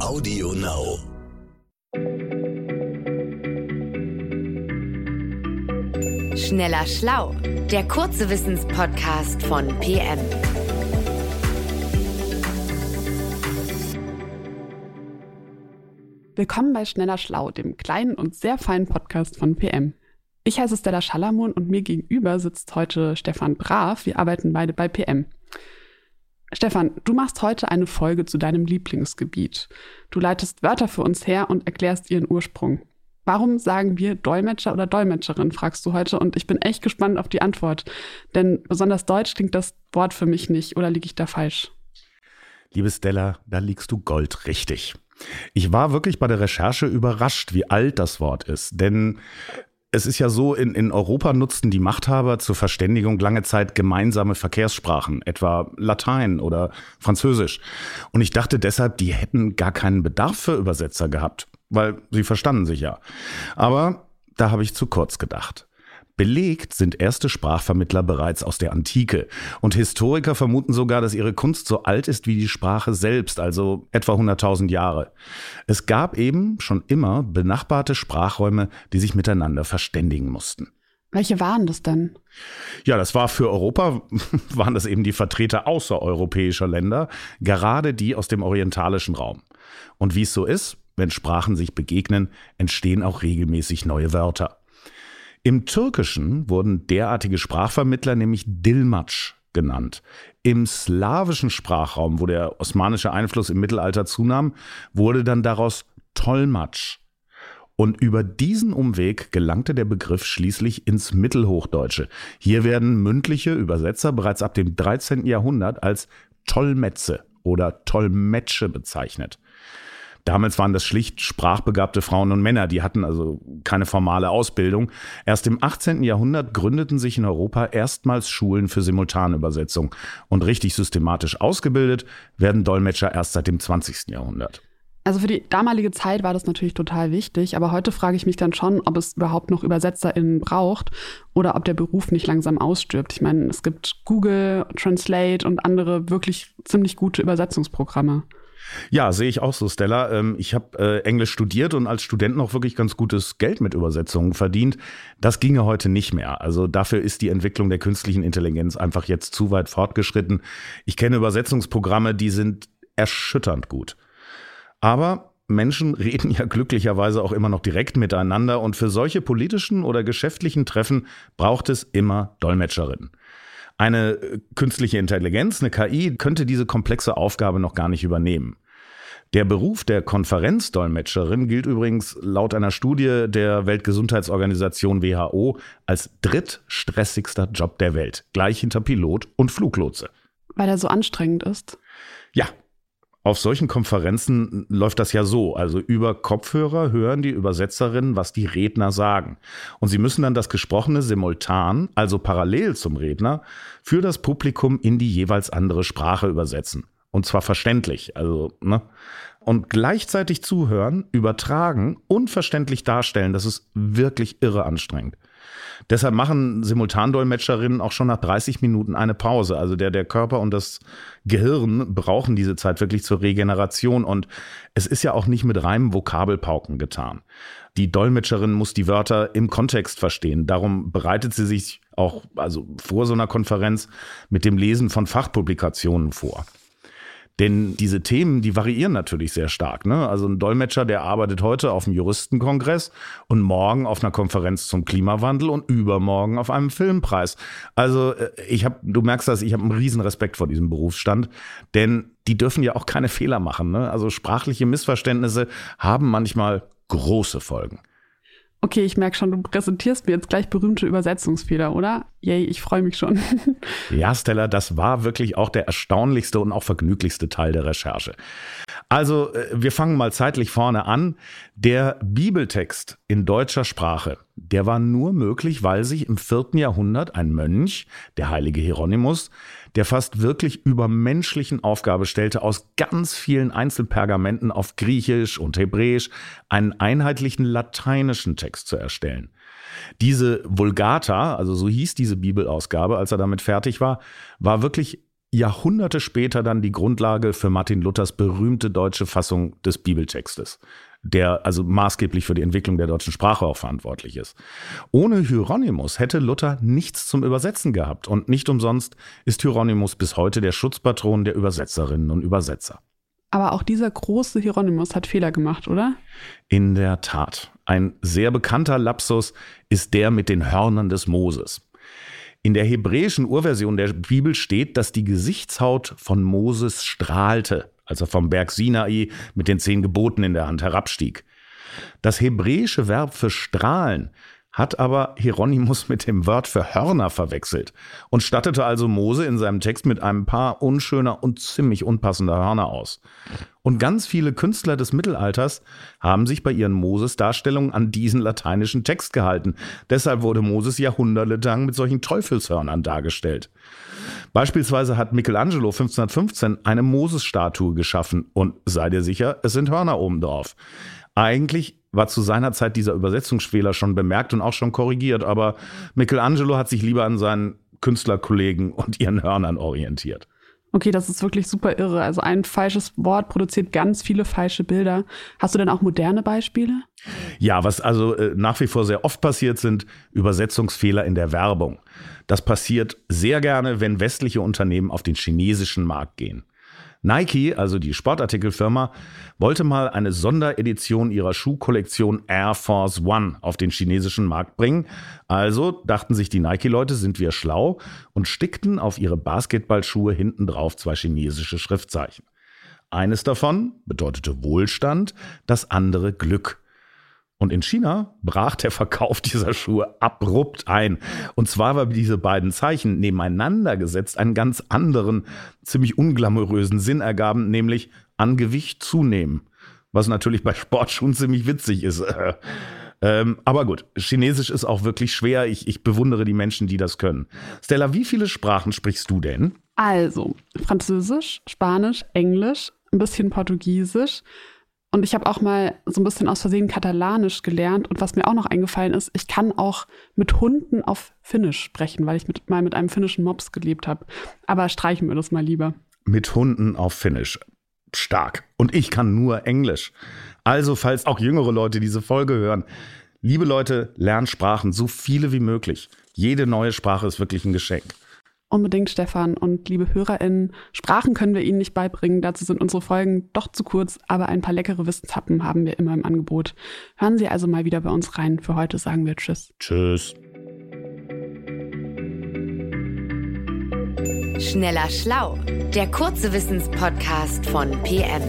Audio Now. Schneller Schlau, der kurze Wissenspodcast von PM. Willkommen bei Schneller Schlau, dem kleinen und sehr feinen Podcast von PM. Ich heiße Stella Schalamun und mir gegenüber sitzt heute Stefan Brav. Wir arbeiten beide bei PM. Stefan, du machst heute eine Folge zu deinem Lieblingsgebiet. Du leitest Wörter für uns her und erklärst ihren Ursprung. Warum sagen wir Dolmetscher oder Dolmetscherin, fragst du heute, und ich bin echt gespannt auf die Antwort. Denn besonders deutsch klingt das Wort für mich nicht, oder liege ich da falsch? Liebe Stella, da liegst du goldrichtig. Ich war wirklich bei der Recherche überrascht, wie alt das Wort ist. Denn es ist ja so, in, in Europa nutzten die Machthaber zur Verständigung lange Zeit gemeinsame Verkehrssprachen, etwa Latein oder Französisch. Und ich dachte deshalb, die hätten gar keinen Bedarf für Übersetzer gehabt, weil sie verstanden sich ja. Aber da habe ich zu kurz gedacht. Belegt sind erste Sprachvermittler bereits aus der Antike und Historiker vermuten sogar, dass ihre Kunst so alt ist wie die Sprache selbst, also etwa 100.000 Jahre. Es gab eben schon immer benachbarte Sprachräume, die sich miteinander verständigen mussten. Welche waren das denn? Ja, das war für Europa, waren das eben die Vertreter außereuropäischer Länder, gerade die aus dem orientalischen Raum. Und wie es so ist, wenn Sprachen sich begegnen, entstehen auch regelmäßig neue Wörter. Im Türkischen wurden derartige Sprachvermittler nämlich Dilmatsch genannt. Im slawischen Sprachraum, wo der osmanische Einfluss im Mittelalter zunahm, wurde dann daraus Tolmatsch. Und über diesen Umweg gelangte der Begriff schließlich ins Mittelhochdeutsche. Hier werden mündliche Übersetzer bereits ab dem 13. Jahrhundert als Tollmetze oder Tollmetsche bezeichnet. Damals waren das schlicht sprachbegabte Frauen und Männer, die hatten also keine formale Ausbildung. Erst im 18. Jahrhundert gründeten sich in Europa erstmals Schulen für Simultanübersetzung. Und richtig systematisch ausgebildet werden Dolmetscher erst seit dem 20. Jahrhundert. Also für die damalige Zeit war das natürlich total wichtig, aber heute frage ich mich dann schon, ob es überhaupt noch UbersetzerInnen braucht oder ob der Beruf nicht langsam ausstirbt. Ich meine, es gibt Google, Translate und andere wirklich ziemlich gute Übersetzungsprogramme. Ja, sehe ich auch so, Stella. Ähm, ich habe äh, Englisch studiert und als Student noch wirklich ganz gutes Geld mit Übersetzungen verdient. Das ginge heute nicht mehr. Also dafür ist die Entwicklung der künstlichen Intelligenz einfach jetzt zu weit fortgeschritten. Ich kenne Übersetzungsprogramme, die sind erschütternd gut. Aber Menschen reden ja glücklicherweise auch immer noch direkt miteinander und für solche politischen oder geschäftlichen Treffen braucht es immer Dolmetscherinnen. Eine äh, künstliche Intelligenz, eine KI, könnte diese komplexe Aufgabe noch gar nicht übernehmen. Der Beruf der Konferenzdolmetscherin gilt übrigens laut einer Studie der Weltgesundheitsorganisation WHO als drittstressigster Job der Welt, gleich hinter Pilot und Fluglotse. Weil er so anstrengend ist? Ja, auf solchen Konferenzen läuft das ja so. Also über Kopfhörer hören die Übersetzerinnen, was die Redner sagen. Und sie müssen dann das Gesprochene simultan, also parallel zum Redner, für das Publikum in die jeweils andere Sprache übersetzen. Und zwar verständlich. Also, ne? Und gleichzeitig zuhören, übertragen und verständlich darstellen, das ist wirklich irre anstrengend. Deshalb machen Simultandolmetscherinnen auch schon nach 30 Minuten eine Pause. Also der, der Körper und das Gehirn brauchen diese Zeit wirklich zur Regeneration. Und es ist ja auch nicht mit reinem Vokabelpauken getan. Die Dolmetscherin muss die Wörter im Kontext verstehen. Darum bereitet sie sich auch, also vor so einer Konferenz, mit dem Lesen von Fachpublikationen vor. Denn diese Themen, die variieren natürlich sehr stark. Ne? Also ein Dolmetscher, der arbeitet heute auf einem Juristenkongress und morgen auf einer Konferenz zum Klimawandel und übermorgen auf einem Filmpreis. Also äh, ich habe, du merkst das, ich habe einen riesen Respekt vor diesem Berufsstand, denn die dürfen ja auch keine Fehler machen. Ne? Also sprachliche Missverständnisse haben manchmal große Folgen. Okay, ich merke schon, du präsentierst mir jetzt gleich berühmte Übersetzungsfehler, oder? Yay, ich freue mich schon. ja, Stella, das war wirklich auch der erstaunlichste und auch vergnüglichste Teil der Recherche. Also, äh, wir fangen mal zeitlich vorne an. Der Bibeltext in deutscher Sprache, der war nur möglich, weil sich im vierten Jahrhundert ein Mönch, der heilige Hieronymus, der fast wirklich übermenschlichen Aufgabe stellte, aus ganz vielen Einzelpergamenten auf Griechisch und Hebräisch einen einheitlichen lateinischen Text zu erstellen. Diese Vulgata, also so hieß diese Bibelausgabe, als er damit fertig war, war wirklich Jahrhunderte später dann die Grundlage für Martin Luthers berühmte deutsche Fassung des Bibeltextes, der also maßgeblich für die Entwicklung der deutschen Sprache auch verantwortlich ist. Ohne Hieronymus hätte Luther nichts zum Übersetzen gehabt und nicht umsonst ist Hieronymus bis heute der Schutzpatron der Übersetzerinnen und Übersetzer. Aber auch dieser große Hieronymus hat Fehler gemacht, oder? In der Tat. Ein sehr bekannter Lapsus ist der mit den Hörnern des Moses. In der hebräischen Urversion der Bibel steht, dass die Gesichtshaut von Moses strahlte, als er vom Berg Sinai mit den zehn Geboten in der Hand herabstieg. Das hebräische Verb für strahlen hat aber Hieronymus mit dem Wort für Hörner verwechselt und stattete also Mose in seinem Text mit einem paar unschöner und ziemlich unpassender Hörner aus. Und ganz viele Künstler des Mittelalters haben sich bei ihren Moses-Darstellungen an diesen lateinischen Text gehalten. Deshalb wurde Moses jahrhundertelang mit solchen Teufelshörnern dargestellt. Beispielsweise hat Michelangelo 1515 eine Moses-Statue geschaffen und sei dir sicher, es sind Hörner oben drauf. Eigentlich war zu seiner Zeit dieser Übersetzungsfehler schon bemerkt und auch schon korrigiert, aber Michelangelo hat sich lieber an seinen Künstlerkollegen und ihren Hörnern orientiert. Okay, das ist wirklich super irre. Also ein falsches Wort produziert ganz viele falsche Bilder. Hast du denn auch moderne Beispiele? Ja, was also äh, nach wie vor sehr oft passiert, sind Übersetzungsfehler in der Werbung. Das passiert sehr gerne, wenn westliche Unternehmen auf den chinesischen Markt gehen. Nike, also die Sportartikelfirma, wollte mal eine Sonderedition ihrer Schuhkollektion Air Force One auf den chinesischen Markt bringen. Also dachten sich die Nike-Leute, sind wir schlau und stickten auf ihre Basketballschuhe hinten drauf zwei chinesische Schriftzeichen. Eines davon bedeutete Wohlstand, das andere Glück. Und in China brach der Verkauf dieser Schuhe abrupt ein. Und zwar, weil diese beiden Zeichen nebeneinander gesetzt einen ganz anderen, ziemlich unglamourösen Sinn ergaben, nämlich an Gewicht zunehmen. Was natürlich bei Sportschuhen ziemlich witzig ist. Ähm, aber gut, Chinesisch ist auch wirklich schwer. Ich, ich bewundere die Menschen, die das können. Stella, wie viele Sprachen sprichst du denn? Also, Französisch, Spanisch, Englisch, ein bisschen Portugiesisch. Und ich habe auch mal so ein bisschen aus Versehen Katalanisch gelernt. Und was mir auch noch eingefallen ist, ich kann auch mit Hunden auf Finnisch sprechen, weil ich mit, mal mit einem finnischen Mops gelebt habe. Aber streichen wir das mal lieber. Mit Hunden auf Finnisch. Stark. Und ich kann nur Englisch. Also, falls auch jüngere Leute diese Folge hören, liebe Leute, lernt Sprachen, so viele wie möglich. Jede neue Sprache ist wirklich ein Geschenk. Unbedingt, Stefan. Und liebe HörerInnen, Sprachen können wir Ihnen nicht beibringen. Dazu sind unsere Folgen doch zu kurz, aber ein paar leckere Wissenshappen haben wir immer im Angebot. Hören Sie also mal wieder bei uns rein. Für heute sagen wir Tschüss. Tschüss. Schneller Schlau, der kurze Wissenspodcast von PM.